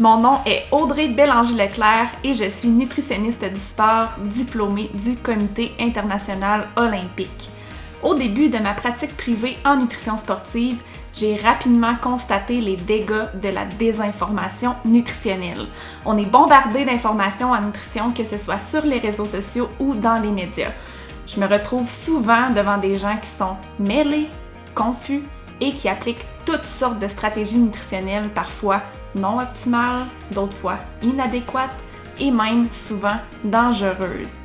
Mon nom est Audrey Bélanger-Leclerc et je suis nutritionniste du sport diplômée du Comité international olympique. Au début de ma pratique privée en nutrition sportive, j'ai rapidement constaté les dégâts de la désinformation nutritionnelle. On est bombardé d'informations en nutrition, que ce soit sur les réseaux sociaux ou dans les médias. Je me retrouve souvent devant des gens qui sont mêlés, confus et qui appliquent toutes sortes de stratégies nutritionnelles, parfois non optimales, d'autres fois inadéquates et même souvent dangereuses.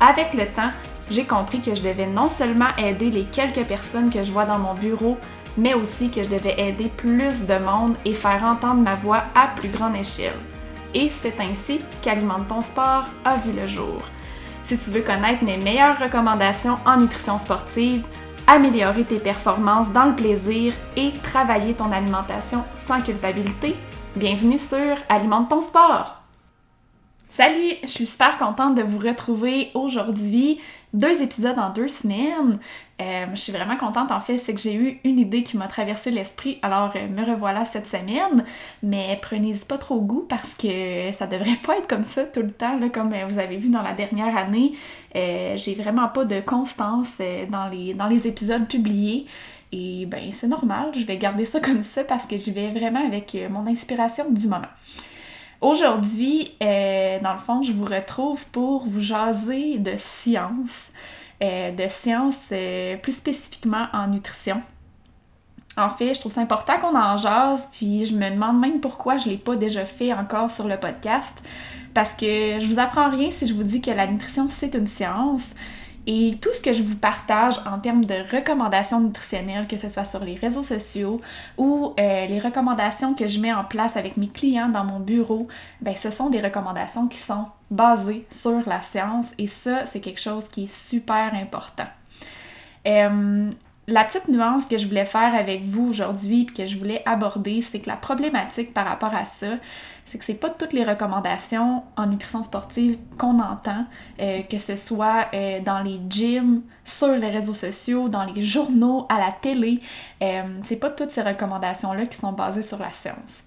Avec le temps, j'ai compris que je devais non seulement aider les quelques personnes que je vois dans mon bureau, mais aussi que je devais aider plus de monde et faire entendre ma voix à plus grande échelle. Et c'est ainsi qu'Alimente ton sport a vu le jour. Si tu veux connaître mes meilleures recommandations en nutrition sportive, améliorer tes performances dans le plaisir et travailler ton alimentation sans culpabilité, bienvenue sur Alimente ton sport! Salut, je suis super contente de vous retrouver aujourd'hui. Deux épisodes en deux semaines. Euh, je suis vraiment contente en fait, c'est que j'ai eu une idée qui m'a traversé l'esprit, alors euh, me revoilà cette semaine. Mais prenez-y pas trop goût parce que ça devrait pas être comme ça tout le temps, comme euh, vous avez vu dans la dernière année. j'ai vraiment pas de constance dans les épisodes publiés. Et ben c'est normal, je vais garder ça comme ça parce que j'y vais vraiment avec mon inspiration du moment. Aujourd'hui, euh, dans le fond, je vous retrouve pour vous jaser de science, euh, de science euh, plus spécifiquement en nutrition. En fait, je trouve ça important qu'on en jase, puis je me demande même pourquoi je ne l'ai pas déjà fait encore sur le podcast. Parce que je vous apprends rien si je vous dis que la nutrition, c'est une science. Et tout ce que je vous partage en termes de recommandations nutritionnelles, que ce soit sur les réseaux sociaux ou euh, les recommandations que je mets en place avec mes clients dans mon bureau, ben ce sont des recommandations qui sont basées sur la science et ça, c'est quelque chose qui est super important. Euh, la petite nuance que je voulais faire avec vous aujourd'hui et que je voulais aborder, c'est que la problématique par rapport à ça, c'est que c'est pas toutes les recommandations en nutrition sportive qu'on entend, euh, que ce soit euh, dans les gyms, sur les réseaux sociaux, dans les journaux, à la télé. Euh, c'est pas toutes ces recommandations-là qui sont basées sur la science.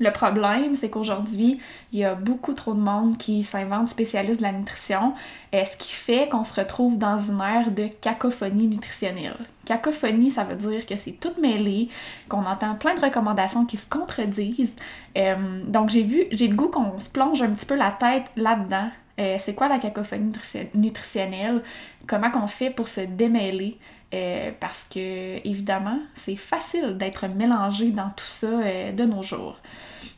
Le problème, c'est qu'aujourd'hui, il y a beaucoup trop de monde qui s'invente spécialiste de la nutrition, ce qui fait qu'on se retrouve dans une ère de cacophonie nutritionnelle. Cacophonie, ça veut dire que c'est tout mêlé, qu'on entend plein de recommandations qui se contredisent. Euh, donc j'ai vu, j'ai le goût qu'on se plonge un petit peu la tête là-dedans. Euh, c'est quoi la cacophonie nutritionnelle? Comment qu'on fait pour se démêler? Parce que, évidemment, c'est facile d'être mélangé dans tout ça de nos jours.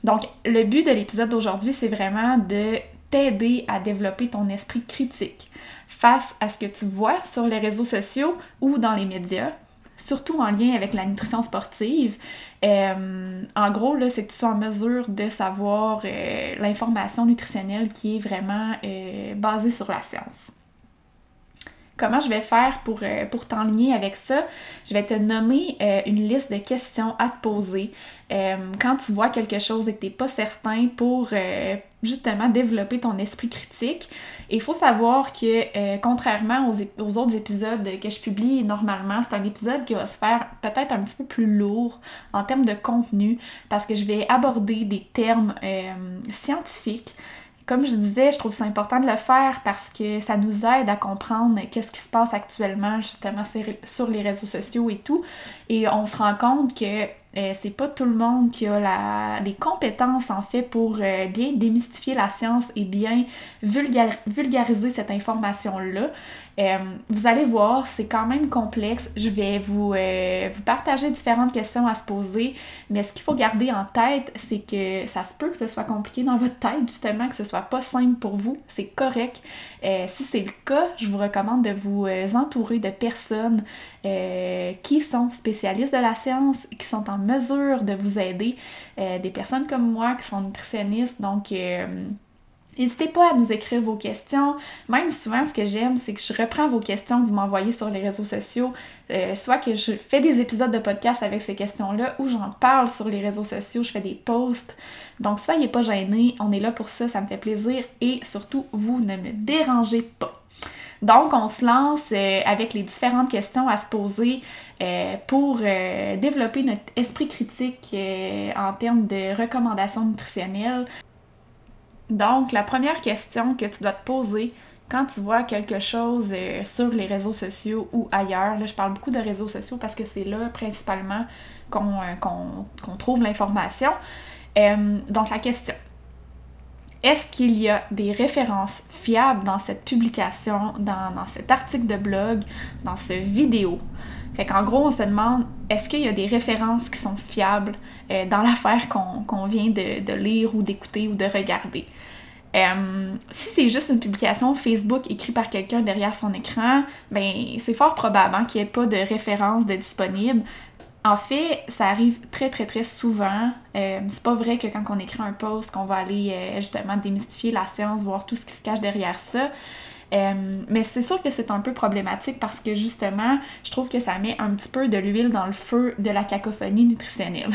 Donc, le but de l'épisode d'aujourd'hui, c'est vraiment de t'aider à développer ton esprit critique face à ce que tu vois sur les réseaux sociaux ou dans les médias, surtout en lien avec la nutrition sportive. Euh, en gros, là, c'est que tu sois en mesure de savoir euh, l'information nutritionnelle qui est vraiment euh, basée sur la science. Comment je vais faire pour, euh, pour t'enligner avec ça? Je vais te nommer euh, une liste de questions à te poser euh, quand tu vois quelque chose et que tu n'es pas certain pour justement développer ton esprit critique. Et il faut savoir que contrairement aux, aux, autres épisodes que je publie normalement, c'est un épisode qui va se faire peut-être un petit peu plus lourd en termes de contenu parce que je vais aborder des termes scientifiques comme je disais, je trouve ça important de le faire parce que ça nous aide à comprendre qu'est-ce qui se passe actuellement justement sur les réseaux sociaux et tout. Et on se rend compte que euh, c'est pas tout le monde qui a la, les compétences en fait pour euh, bien démystifier la science et bien vulgariser cette information-là. Euh, vous allez voir, c'est quand même complexe. Je vais vous, vous partager différentes questions à se poser, mais ce qu'il faut garder en tête, c'est que ça se peut que ce soit compliqué dans votre tête, justement, que ce soit pas simple pour vous. C'est correct. si c'est le cas, je vous recommande de vous entourer de personnes qui sont spécialistes de la science, qui sont en mesure de vous aider. Euh, des personnes comme moi qui sont nutritionnistes, donc euh, N'hésitez pas à nous écrire vos questions. Même souvent, ce que j'aime, c'est que je reprends vos questions que vous m'envoyez sur les réseaux sociaux. Euh, soit que je fais des épisodes de podcast avec ces questions-là ou j'en parle sur les réseaux sociaux, je fais des posts. Donc, soyez pas gênés, on est là pour ça, ça me fait plaisir et surtout, vous ne me dérangez pas. Donc, on se lance avec les différentes questions à se poser pour développer notre esprit critique en termes de recommandations nutritionnelles. Donc, la première question que tu dois te poser quand tu vois quelque chose sur les réseaux sociaux ou ailleurs, là je parle beaucoup de réseaux sociaux parce que c'est là principalement qu'on trouve l'information. donc la question, est-ce qu'il y a des références fiables dans cette publication, dans, cet article de blog, dans ce vidéo? Fait qu'en gros, on se demande, est-ce qu'il y a des références qui sont fiables euh, dans l'affaire qu'on vient de, lire ou d'écouter ou de regarder? Euh, si c'est juste une publication Facebook écrite par quelqu'un derrière son écran, ben c'est fort probable hein, qu'il n'y ait pas de référence de disponible. En fait, ça arrive très très très souvent. Euh, c'est pas vrai que quand on écrit un post, qu'on va aller euh, justement démystifier la science, voir tout ce qui se cache derrière ça. Euh, mais c'est sûr que c'est un peu problématique parce que justement, je trouve que ça met un petit peu de l'huile dans le feu de la cacophonie nutritionnelle.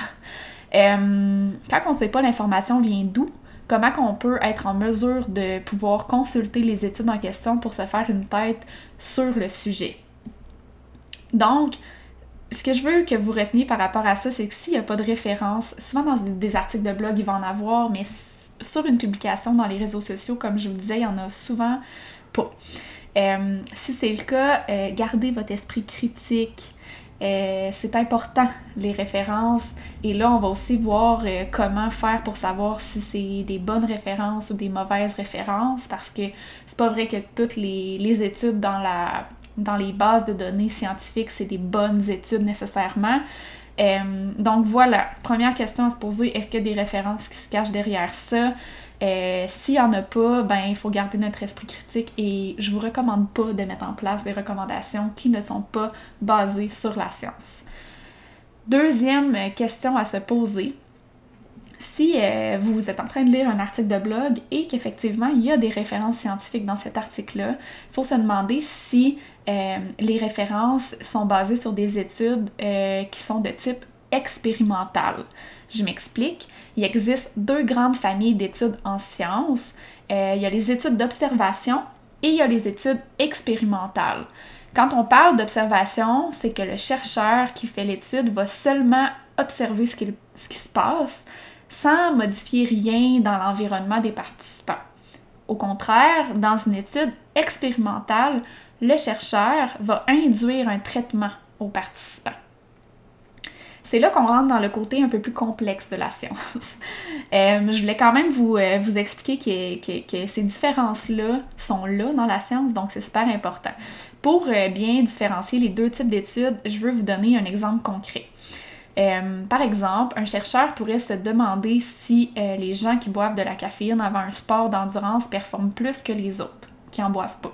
quand on sait pas l'information vient d'où, comment on peut être en mesure de pouvoir consulter les études en question pour se faire une tête sur le sujet? Donc, ce que je veux que vous reteniez par rapport à ça, c'est que s'il n'y a pas de référence, souvent dans des articles de blog, il va en avoir, mais sur une publication dans les réseaux sociaux, comme je vous disais, il y en a souvent pas. Euh, si c'est le cas, euh, gardez votre esprit critique. Euh, c'est important, les références. Et là, on va aussi voir comment faire pour savoir si c'est des bonnes références ou des mauvaises références, parce que c'est pas vrai que toutes les, les études dans la dans les bases de données scientifiques, c'est des bonnes études nécessairement. Euh, donc voilà, première question à se poser, est-ce qu'il y a des références qui se cachent derrière ça? Euh, S'il n'y en a pas, ben il faut garder notre esprit critique et je vous recommande pas de mettre en place des recommandations qui ne sont pas basées sur la science. Deuxième question à se poser, si euh, vous êtes en train de lire un article de blog et qu'effectivement il y a des références scientifiques dans cet article-là, il faut se demander si euh, les références sont basées sur des études euh, qui sont de type expérimental. Je m'explique. Il existe deux grandes familles d'études en sciences. il y a les études d'observation et il y a les études expérimentales. Quand on parle d'observation, c'est que le chercheur qui fait l'étude va seulement observer ce qui se passe sans modifier rien dans l'environnement des participants. Au contraire, dans une étude expérimentale, le chercheur va induire un traitement aux participants. C'est là qu'on rentre dans le côté un peu plus complexe de la science. Euh, je voulais quand même vous, euh, expliquer que, ces différences-là sont là dans la science, donc c'est super important. Pour euh, bien différencier les deux types d'études, je veux vous donner un exemple concret. Euh, par exemple, un chercheur pourrait se demander si euh, les gens qui boivent de la caféine avant un sport d'endurance performent plus que les autres qui en boivent pas.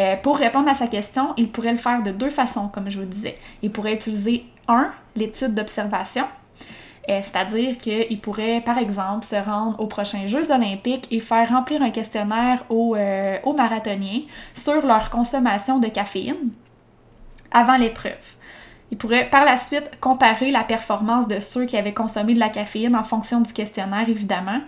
Euh, pour répondre à sa question, il pourrait le faire de deux façons, comme je vous disais. Il pourrait utiliser, un, l'étude d'observation, c'est-à-dire qu'il pourrait, par exemple, se rendre aux prochains Jeux olympiques et faire remplir un questionnaire aux, aux marathoniens sur leur consommation de caféine avant l'épreuve. Il pourrait par la suite comparer la performance de ceux qui avaient consommé de la caféine en fonction du questionnaire, évidemment,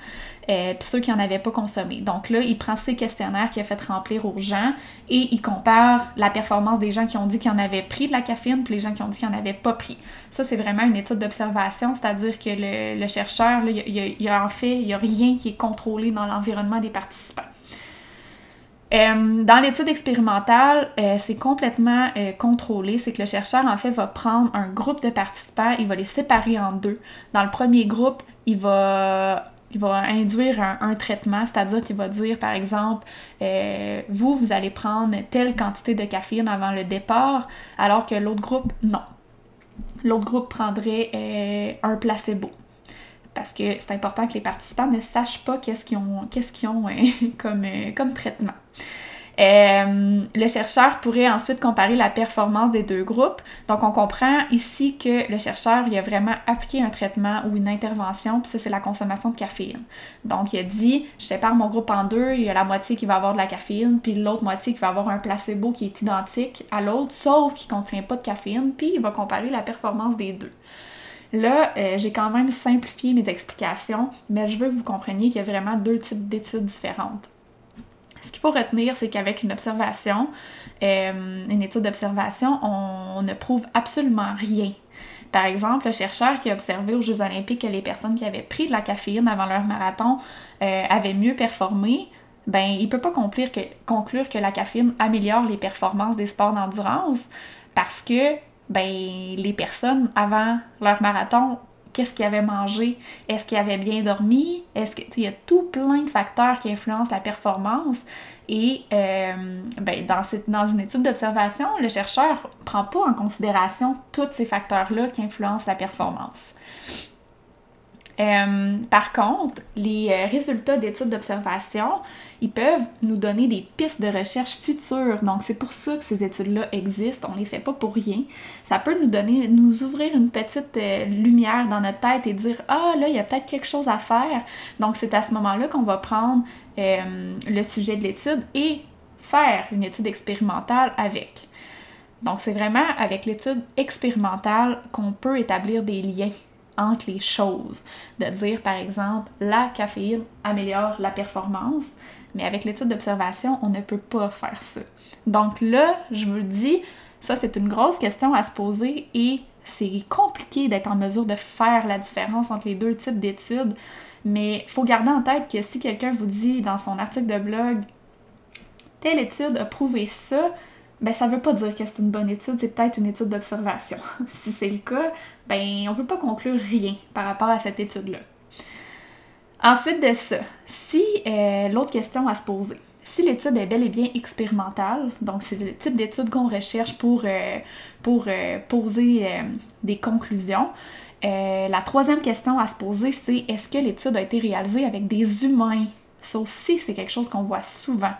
euh, puis ceux qui n'en avaient pas consommé. Donc là, il prend ces questionnaires qu'il a fait remplir aux gens et il compare la performance des gens qui ont dit qu'ils en avaient pris de la caféine puis les gens qui ont dit qu'ils n'en avaient pas pris. Ça, c'est vraiment une étude d'observation, c'est-à-dire que le, chercheur, il y, a, en fait, il n'y a rien qui est contrôlé dans l'environnement des participants. Euh, dans l'étude expérimentale, euh, c'est complètement euh, contrôlé. C'est que le chercheur, en fait, va prendre un groupe de participants, il va les séparer en deux. Dans le premier groupe, il va, il va induire un, traitement, c'est-à-dire qu'il va dire, par exemple, vous, vous allez prendre telle quantité de caféine avant le départ, alors que l'autre groupe, non. L'autre groupe prendrait un placebo parce que c'est important que les participants ne sachent pas qu'est-ce qu'ils ont, ont comme, comme traitement. Euh, le chercheur pourrait ensuite comparer la performance des deux groupes. Donc, on comprend ici que le chercheur il a vraiment appliqué un traitement ou une intervention, puis ça, c'est la consommation de caféine. Donc, il a dit je sépare mon groupe en deux, il y a la moitié qui va avoir de la caféine, puis l'autre moitié qui va avoir un placebo qui est identique à l'autre, sauf qu'il ne contient pas de caféine, puis il va comparer la performance des deux. Là, euh, j'ai quand même simplifié mes explications, mais je veux que vous compreniez qu'il y a vraiment deux types d'études différentes. Ce qu'il faut retenir, c'est qu'avec une observation, euh, une étude d'observation, on, ne prouve absolument rien. Par exemple, le chercheur qui a observé aux Jeux olympiques que les personnes qui avaient pris de la caféine avant leur marathon euh, avaient mieux performé, ben il peut pas conclure que, conclure que la caféine améliore les performances des sports d'endurance parce que ben les personnes avant leur marathon qu'est-ce qu'ils avaient mangé, est-ce qu'ils avaient bien dormi, est-ce que il y a tout plein de facteurs qui influencent la performance. Et euh, ben, dans, cette, dans une étude d'observation, le chercheur prend pas en considération tous ces facteurs-là qui influencent la performance. Euh, par contre, les euh, résultats d'études d'observation, ils peuvent nous donner des pistes de recherche futures. Donc, c'est pour ça que ces études-là existent. On les fait pas pour rien. Ça peut nous donner, nous ouvrir une petite euh, lumière dans notre tête et dire ah là, il y a peut-être quelque chose à faire. Donc, c'est à ce moment-là qu'on va prendre le sujet de l'étude et faire une étude expérimentale avec. Donc, c'est vraiment avec l'étude expérimentale qu'on peut établir des liens entre les choses. De dire, par exemple, la caféine améliore la performance, mais avec l'étude d'observation, on ne peut pas faire ça. Donc là, je vous le dis, ça c'est une grosse question à se poser et c'est compliqué d'être en mesure de faire la différence entre les deux types d'études, mais il faut garder en tête que si quelqu'un vous dit dans son article de blog, telle étude a prouvé ça, ben ça veut pas dire que c'est une bonne étude, c'est peut-être une étude d'observation. si c'est le cas, ben on peut pas conclure rien par rapport à cette étude-là. Ensuite de ça, si euh, l'autre question à se poser, si l'étude est bel et bien expérimentale, donc c'est le type d'étude qu'on recherche pour, euh, pour euh, poser des conclusions, la troisième question à se poser, c'est est-ce que l'étude a été réalisée avec des humains? Ça aussi, c'est quelque chose qu'on voit souvent.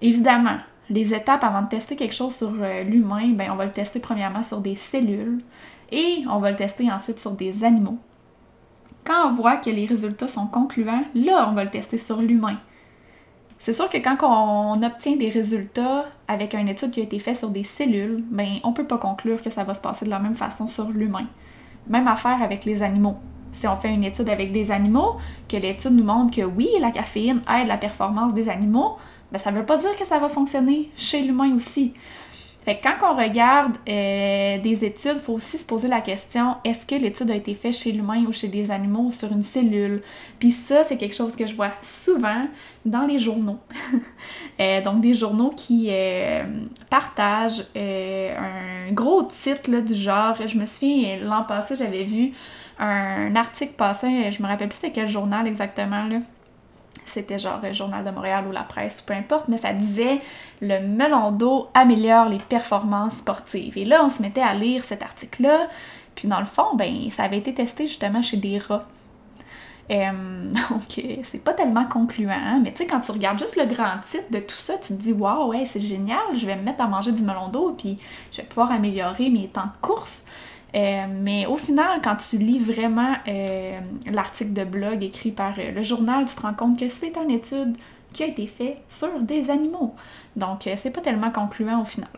Évidemment, les étapes avant de tester quelque chose sur euh, l'humain, ben, on va le tester premièrement sur des cellules et on va le tester ensuite sur des animaux. Quand on voit que les résultats sont concluants, là, on va le tester sur l'humain. C'est sûr que quand on obtient des résultats avec une étude qui a été faite sur des cellules, ben, on peut pas conclure que ça va se passer de la même façon sur l'humain. Même affaire avec les animaux. Si on fait une étude avec des animaux, que l'étude nous montre que oui, la caféine aide la performance des animaux, ben, ça ne veut pas dire que ça va fonctionner chez l'humain aussi. Fait que quand on regarde euh, des études, il faut aussi se poser la question est-ce que l'étude a été faite chez l'humain ou chez des animaux ou sur une cellule? Puis ça, c'est quelque chose que je vois souvent dans les journaux. Euh, donc, des journaux qui euh, partagent un gros titre là, du genre. Je me souviens, l'an passé, j'avais vu un article passé, je me rappelle plus c'était quel journal exactement. Là c'était genre le Journal de Montréal ou la presse ou peu importe, mais ça disait le melon d'eau améliore les performances sportives. Et là, on se mettait à lire cet article-là, puis dans le fond, ben, ça avait été testé justement chez des rats. Euh, donc, c'est pas tellement concluant, hein, mais tu sais, quand tu regardes juste le grand titre de tout ça, tu te dis, waouh, ouais, c'est génial, je vais me mettre à manger du melon d'eau, puis je vais pouvoir améliorer mes temps de course. Euh, mais au final, quand tu lis vraiment euh, l'article de blog écrit par euh, le journal, tu te rends compte que c'est une étude qui a été faite sur des animaux. Donc, c'est pas tellement concluant au final.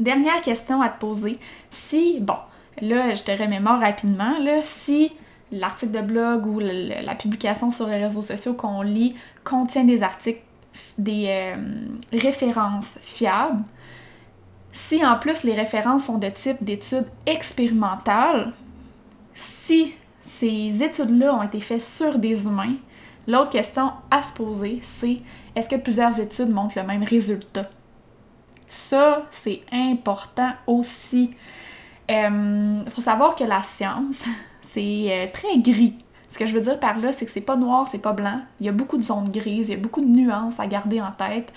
Dernière question à te poser. Si, bon, là, je te remémore rapidement, là, si l'article de blog ou la publication sur les réseaux sociaux qu'on lit contient des articles, des références fiables, si en plus les références sont de type d'études expérimentales, si ces études-là ont été faites sur des humains, l'autre question à se poser, c'est est-ce que plusieurs études montrent le même résultat? Ça, c'est important aussi. Il euh, faut savoir que la science, c'est euh, très gris. Ce que je veux dire par là, c'est que c'est pas noir, c'est pas blanc. Il y a beaucoup de zones grises, il y a beaucoup de nuances à garder en tête.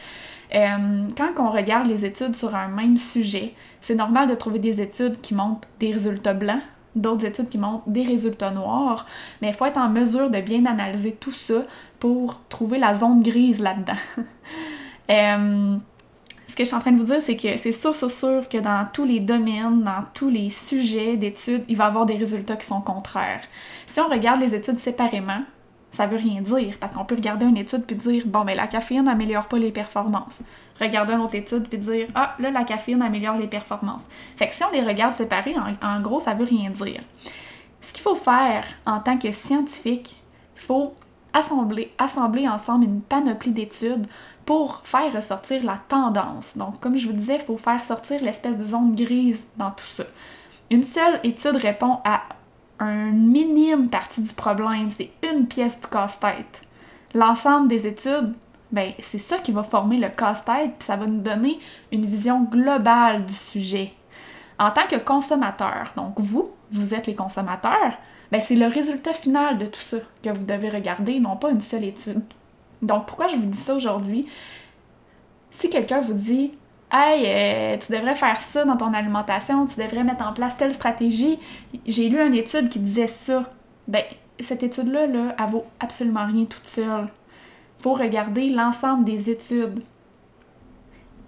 Euh, quand on regarde les études sur un même sujet, c'est normal de trouver des études qui montrent des résultats blancs, d'autres études qui montrent des résultats noirs, mais il faut être en mesure de bien analyser tout ça pour trouver la zone grise là-dedans. Euh, ce que je suis en train de vous dire, c'est que c'est sûr, sûr, sûr que dans tous les domaines, dans tous les sujets d'études, il va y avoir des résultats qui sont contraires. Si on regarde les études séparément, ça veut rien dire parce qu'on peut regarder une étude puis dire bon mais ben, la caféine n'améliore pas les performances. Regarder une autre étude puis dire ah là la caféine améliore les performances. Fait que si on les regarde séparés, en, gros ça veut rien dire. Ce qu'il faut faire en tant que scientifique, il faut assembler, assembler ensemble une panoplie d'études pour faire ressortir la tendance. Donc, comme je vous disais, il faut faire sortir l'espèce de zone grise dans tout ça. Une seule étude répond à un minime partie du problème, c'est une pièce du casse-tête. L'ensemble des études, ben, c'est ça qui va former le casse-tête, puis ça va nous donner une vision globale du sujet. En tant que consommateur, donc vous, vous êtes les consommateurs, ben, c'est le résultat final de tout ça que vous devez regarder, non pas une seule étude. Donc pourquoi je vous dis ça aujourd'hui? Si quelqu'un vous dit Hey, euh, tu devrais faire ça dans ton alimentation, tu devrais mettre en place telle stratégie. J'ai lu une étude qui disait ça. Ben, cette étude-là, là, elle vaut absolument rien toute seule. Faut regarder l'ensemble des études.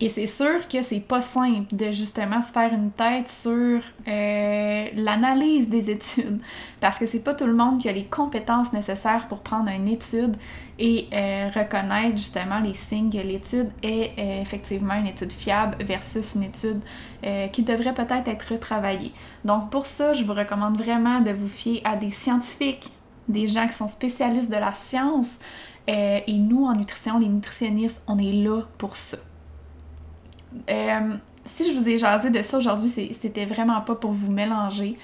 Et c'est sûr que c'est pas simple de justement se faire une tête sur euh, l'analyse des études parce que c'est pas tout le monde qui a les compétences nécessaires pour prendre une étude et euh, reconnaître justement les signes que l'étude est euh, effectivement une étude fiable versus une étude qui devrait peut-être être retravaillée. Donc pour ça, je vous recommande vraiment de vous fier à des scientifiques, des gens qui sont spécialistes de la science et nous en nutrition, les nutritionnistes, on est là pour ça. Euh, si je vous ai jasé de ça aujourd'hui, c'était vraiment pas pour vous mélanger.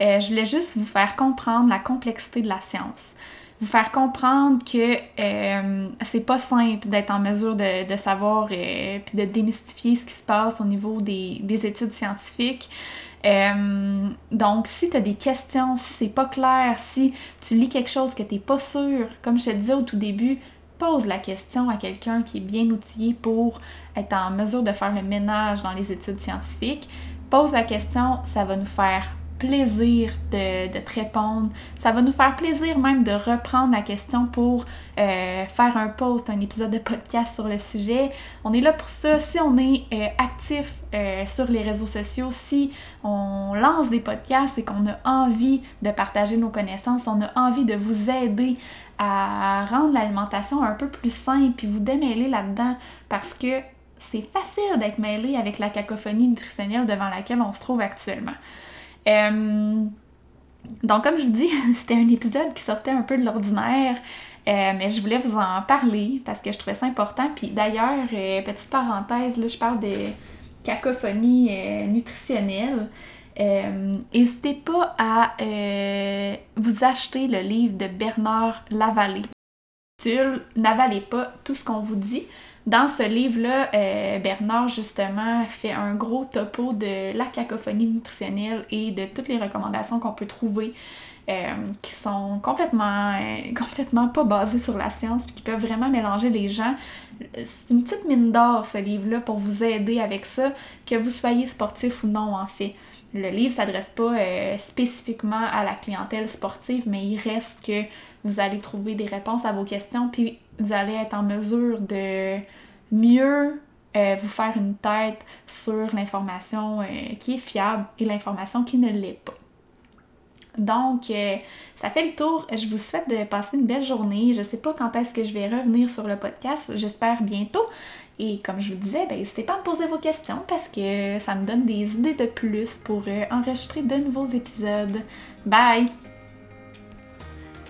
Euh, je voulais juste vous faire comprendre la complexité de la science. Vous faire comprendre que euh, c'est pas simple d'être en mesure de, savoir puis de démystifier ce qui se passe au niveau des, des études scientifiques. donc, si tu as des questions, si c'est pas clair, si tu lis quelque chose que tu pas sûr, comme je te disais au tout début, pose la question à quelqu'un qui est bien outillé pour être en mesure de faire le ménage dans les études scientifiques. Pose la question, ça va nous faire plaisir de, te répondre. Ça va nous faire plaisir même de reprendre la question pour euh, faire un post, un épisode de podcast sur le sujet. On est là pour ça. Si on est euh, actif euh, sur les réseaux sociaux, si on lance des podcasts et qu'on a envie de partager nos connaissances, on a envie de vous aider à rendre l'alimentation un peu plus simple puis vous démêler là-dedans parce que c'est facile d'être mêlé avec la cacophonie nutritionnelle devant laquelle on se trouve actuellement. Euh, donc, comme je vous dis, c'était un épisode qui sortait un peu de l'ordinaire, euh, mais je voulais vous en parler parce que je trouvais ça important. Puis d'ailleurs, euh, petite parenthèse, là, je parle de cacophonie nutritionnelle. N'hésitez pas à vous acheter le livre de Bernard Lavallée. N'avalez pas tout ce qu'on vous dit. Dans ce livre-là, euh, Bernard, justement, fait un gros topo de la cacophonie nutritionnelle et de toutes les recommandations qu'on peut trouver euh, qui sont complètement, euh, complètement pas basées sur la science et qui peuvent vraiment mélanger les gens. C'est une petite mine d'or, ce livre-là, pour vous aider avec ça, que vous soyez sportif ou non, en fait. Le livre s'adresse pas spécifiquement à la clientèle sportive, mais il reste que vous allez trouver des réponses à vos questions, puis vous allez être en mesure de mieux euh, vous faire une tête sur l'information euh, qui est fiable et l'information qui ne l'est pas. Donc, euh, ça fait le tour. Je vous souhaite de passer une belle journée. Je ne sais pas quand est-ce que je vais revenir sur le podcast. J'espère bientôt. Et comme je vous disais, ben, n'hésitez pas à me poser vos questions parce que ça me donne des idées de plus pour enregistrer de nouveaux épisodes. Bye!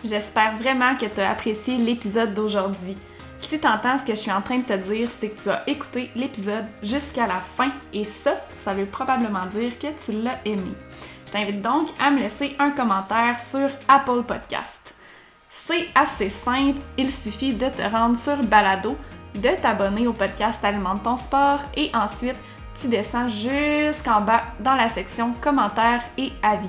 J'espère vraiment que tu as apprécié l'épisode d'aujourd'hui. Si tu entends ce que je suis en train de te dire, c'est que tu as écouté l'épisode jusqu'à la fin et ça, ça veut probablement dire que tu l'as aimé. Je t'invite donc à me laisser un commentaire sur Apple Podcast. C'est assez simple, il suffit de te rendre sur Balado, de t'abonner au podcast Alimente ton sport et ensuite tu descends jusqu'en bas dans la section commentaires et avis